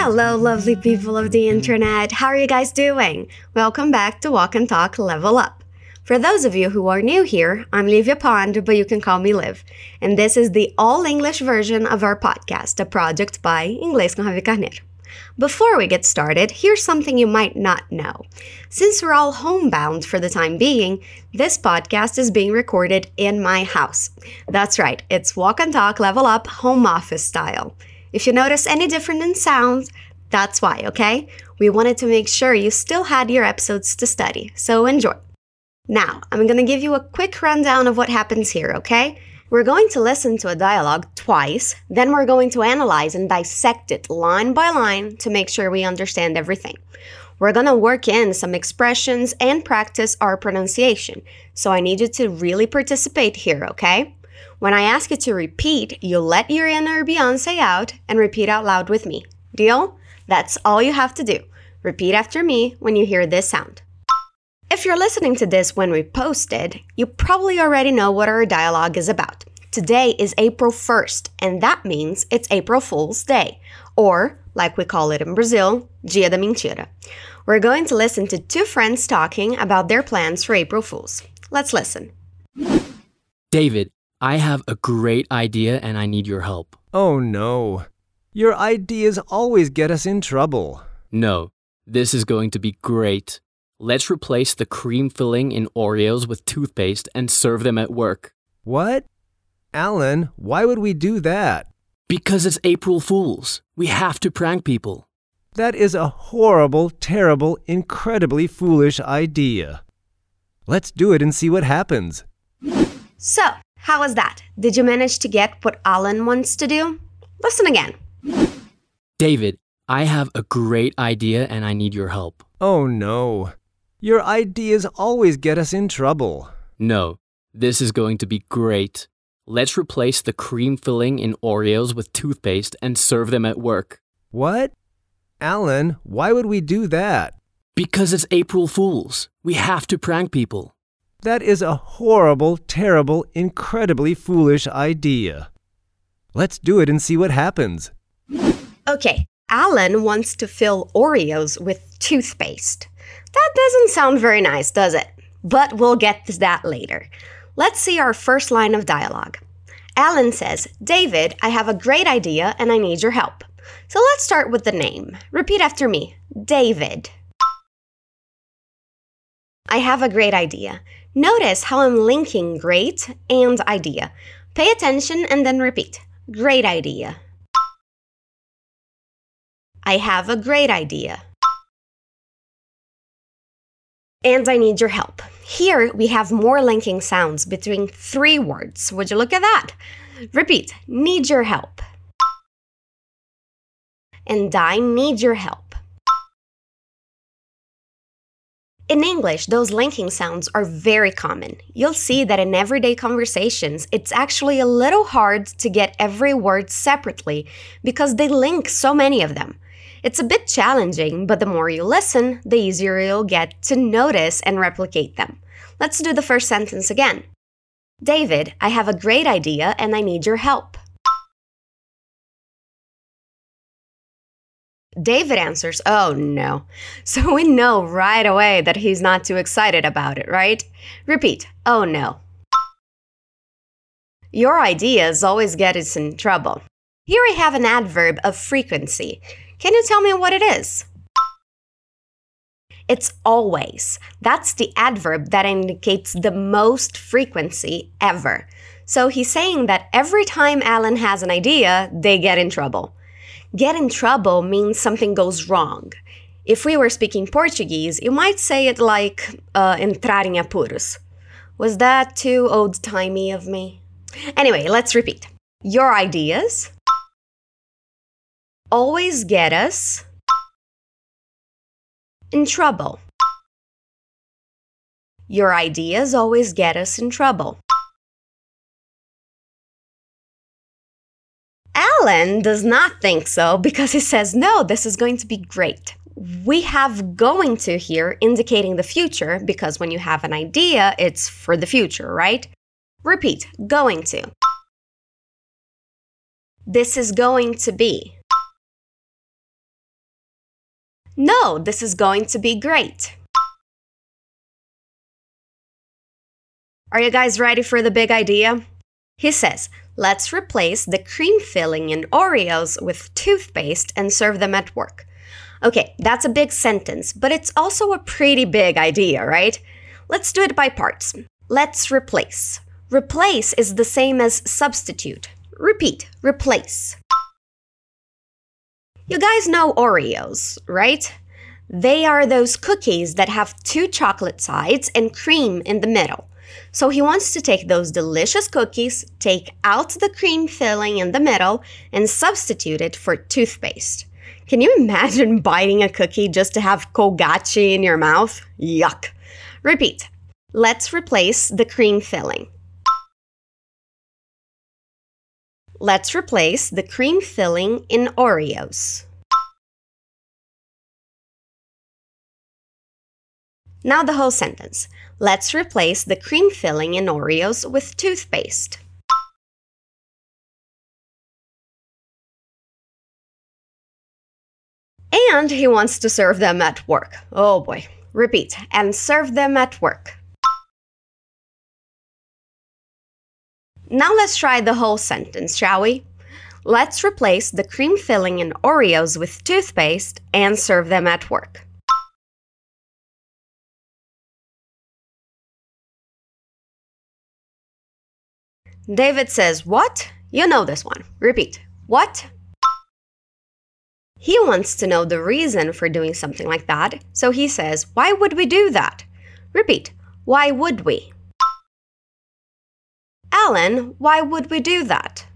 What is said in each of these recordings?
Hello, lovely people of the internet. How are you guys doing? Welcome back to Walk and Talk Level Up. For those of you who are new here, I'm Livia Pond, but you can call me Liv. And this is the all English version of our podcast, a project by Inglês com Ravi Carneiro. Before we get started, here's something you might not know. Since we're all homebound for the time being, this podcast is being recorded in my house. That's right, it's Walk and Talk Level Up home office style. If you notice any difference in sound, that's why, okay? We wanted to make sure you still had your episodes to study, so enjoy. Now, I'm gonna give you a quick rundown of what happens here, okay? We're going to listen to a dialogue twice, then we're going to analyze and dissect it line by line to make sure we understand everything. We're gonna work in some expressions and practice our pronunciation, so I need you to really participate here, okay? When I ask you to repeat, you let your inner Beyonce out and repeat out loud with me. Deal? That's all you have to do. Repeat after me when you hear this sound. If you're listening to this when we posted, you probably already know what our dialogue is about. Today is April 1st, and that means it's April Fool's Day, or, like we call it in Brazil, Dia da Mentira. We're going to listen to two friends talking about their plans for April Fools. Let's listen. David, I have a great idea and I need your help. Oh no. Your ideas always get us in trouble. No, this is going to be great. Let's replace the cream filling in Oreos with toothpaste and serve them at work. What? Alan, why would we do that? Because it's April Fools. We have to prank people. That is a horrible, terrible, incredibly foolish idea. Let's do it and see what happens. So, how was that? Did you manage to get what Alan wants to do? Listen again. David, I have a great idea and I need your help. Oh no. Your ideas always get us in trouble. No, this is going to be great. Let's replace the cream filling in Oreos with toothpaste and serve them at work. What? Alan, why would we do that? Because it's April Fools. We have to prank people. That is a horrible, terrible, incredibly foolish idea. Let's do it and see what happens. Okay, Alan wants to fill Oreos with toothpaste. That doesn't sound very nice, does it? But we'll get to that later. Let's see our first line of dialogue. Alan says, David, I have a great idea and I need your help. So let's start with the name. Repeat after me David. I have a great idea. Notice how I'm linking great and idea. Pay attention and then repeat. Great idea. I have a great idea. And I need your help. Here we have more linking sounds between three words. Would you look at that? Repeat. Need your help. And I need your help. In English, those linking sounds are very common. You'll see that in everyday conversations, it's actually a little hard to get every word separately because they link so many of them. It's a bit challenging, but the more you listen, the easier you'll get to notice and replicate them. Let's do the first sentence again. David, I have a great idea and I need your help. David answers, Oh no. So we know right away that he's not too excited about it, right? Repeat, Oh no. Your ideas always get us in trouble. Here I have an adverb of frequency. Can you tell me what it is? It's always. That's the adverb that indicates the most frequency ever. So he's saying that every time Alan has an idea, they get in trouble. Get in trouble means something goes wrong. If we were speaking Portuguese, you might say it like uh, entrar em apuros. Was that too old timey of me? Anyway, let's repeat. Your ideas always get us in trouble. Your ideas always get us in trouble. Alan does not think so because he says, no, this is going to be great. We have going to here indicating the future because when you have an idea, it's for the future, right? Repeat, going to. This is going to be. No, this is going to be great. Are you guys ready for the big idea? He says, let's replace the cream filling in Oreos with toothpaste and serve them at work. Okay, that's a big sentence, but it's also a pretty big idea, right? Let's do it by parts. Let's replace. Replace is the same as substitute. Repeat, replace. You guys know Oreos, right? They are those cookies that have two chocolate sides and cream in the middle. So he wants to take those delicious cookies, take out the cream filling in the middle, and substitute it for toothpaste. Can you imagine biting a cookie just to have Colgate in your mouth? Yuck. Repeat. Let's replace the cream filling. Let's replace the cream filling in Oreos. Now the whole sentence. Let's replace the cream filling in Oreos with toothpaste. And he wants to serve them at work. Oh boy. Repeat. And serve them at work. Now let's try the whole sentence, shall we? Let's replace the cream filling in Oreos with toothpaste and serve them at work. David says, What? You know this one. Repeat. What? He wants to know the reason for doing something like that, so he says, Why would we do that? Repeat. Why would we? Alan, why would we do that?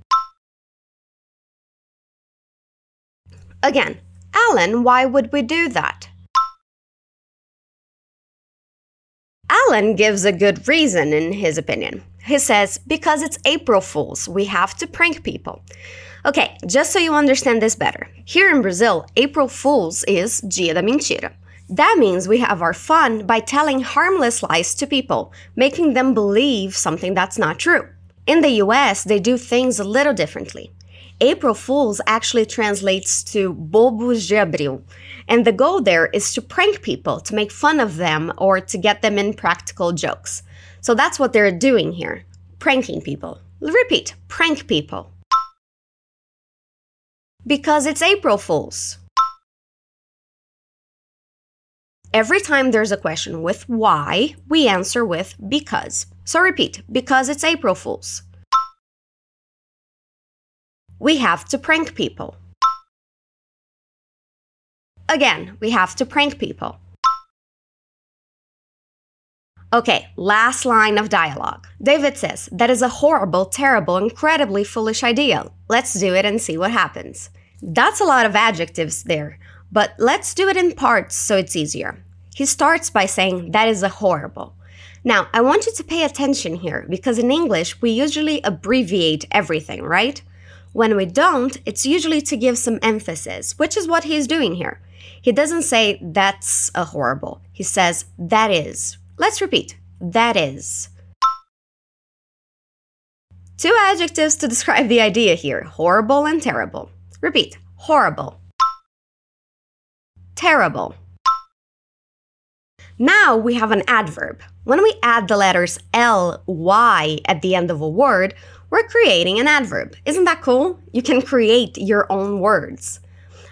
Again, Alan, why would we do that? Alan gives a good reason in his opinion. He says, because it's April Fools, we have to prank people. Okay, just so you understand this better. Here in Brazil, April Fools is Dia da Mentira. That means we have our fun by telling harmless lies to people, making them believe something that's not true. In the US, they do things a little differently. April Fools actually translates to Bobos de Abril, and the goal there is to prank people, to make fun of them, or to get them in practical jokes. So that's what they're doing here pranking people. Repeat prank people. Because it's April Fools. Every time there's a question with why, we answer with because. So repeat because it's April Fools. We have to prank people. Again, we have to prank people. Okay, last line of dialogue. David says, That is a horrible, terrible, incredibly foolish idea. Let's do it and see what happens. That's a lot of adjectives there, but let's do it in parts so it's easier. He starts by saying, That is a horrible. Now, I want you to pay attention here because in English, we usually abbreviate everything, right? When we don't, it's usually to give some emphasis, which is what he's doing here. He doesn't say, That's a horrible. He says, That is, Let's repeat. That is. Two adjectives to describe the idea here horrible and terrible. Repeat horrible, terrible. Now we have an adverb. When we add the letters L, Y at the end of a word, we're creating an adverb. Isn't that cool? You can create your own words.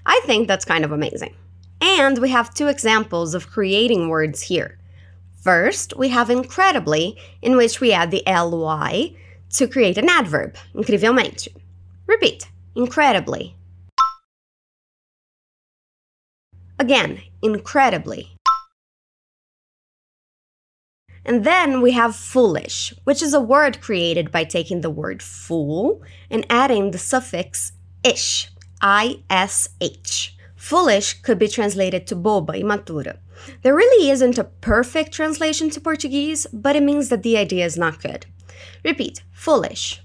I think that's kind of amazing. And we have two examples of creating words here. First, we have incredibly, in which we add the ly to create an adverb, incrivelmente. Repeat, incredibly. Again, incredibly. And then we have foolish, which is a word created by taking the word fool and adding the suffix ish, I S H. Foolish could be translated to boba, imatura. There really isn't a perfect translation to Portuguese, but it means that the idea is not good. Repeat foolish.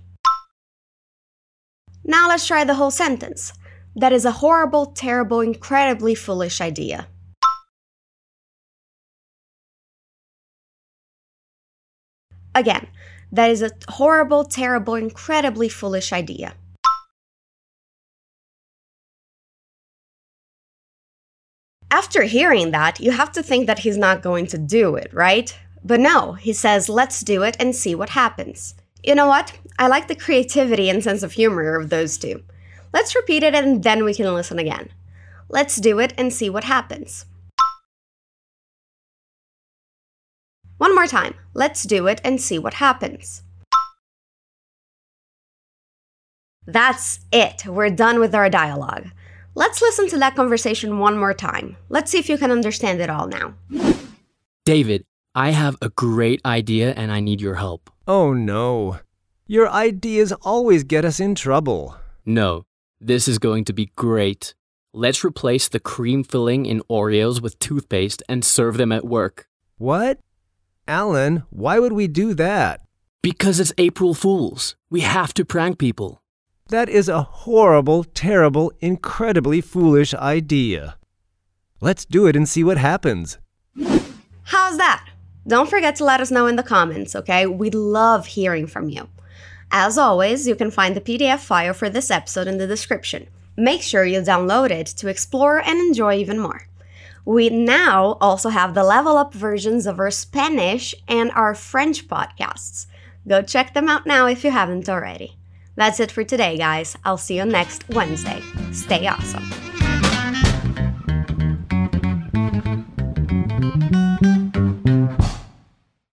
Now let's try the whole sentence. That is a horrible, terrible, incredibly foolish idea. Again, that is a horrible, terrible, incredibly foolish idea. After hearing that, you have to think that he's not going to do it, right? But no, he says, let's do it and see what happens. You know what? I like the creativity and sense of humor of those two. Let's repeat it and then we can listen again. Let's do it and see what happens. One more time. Let's do it and see what happens. That's it. We're done with our dialogue. Let's listen to that conversation one more time. Let's see if you can understand it all now. David, I have a great idea and I need your help. Oh no. Your ideas always get us in trouble. No, this is going to be great. Let's replace the cream filling in Oreos with toothpaste and serve them at work. What? Alan, why would we do that? Because it's April Fools. We have to prank people. That is a horrible, terrible, incredibly foolish idea. Let's do it and see what happens. How's that? Don't forget to let us know in the comments, okay? We'd love hearing from you. As always, you can find the PDF file for this episode in the description. Make sure you download it to explore and enjoy even more. We now also have the level up versions of our Spanish and our French podcasts. Go check them out now if you haven't already. That's it for today, guys. I'll see you next Wednesday. Stay awesome.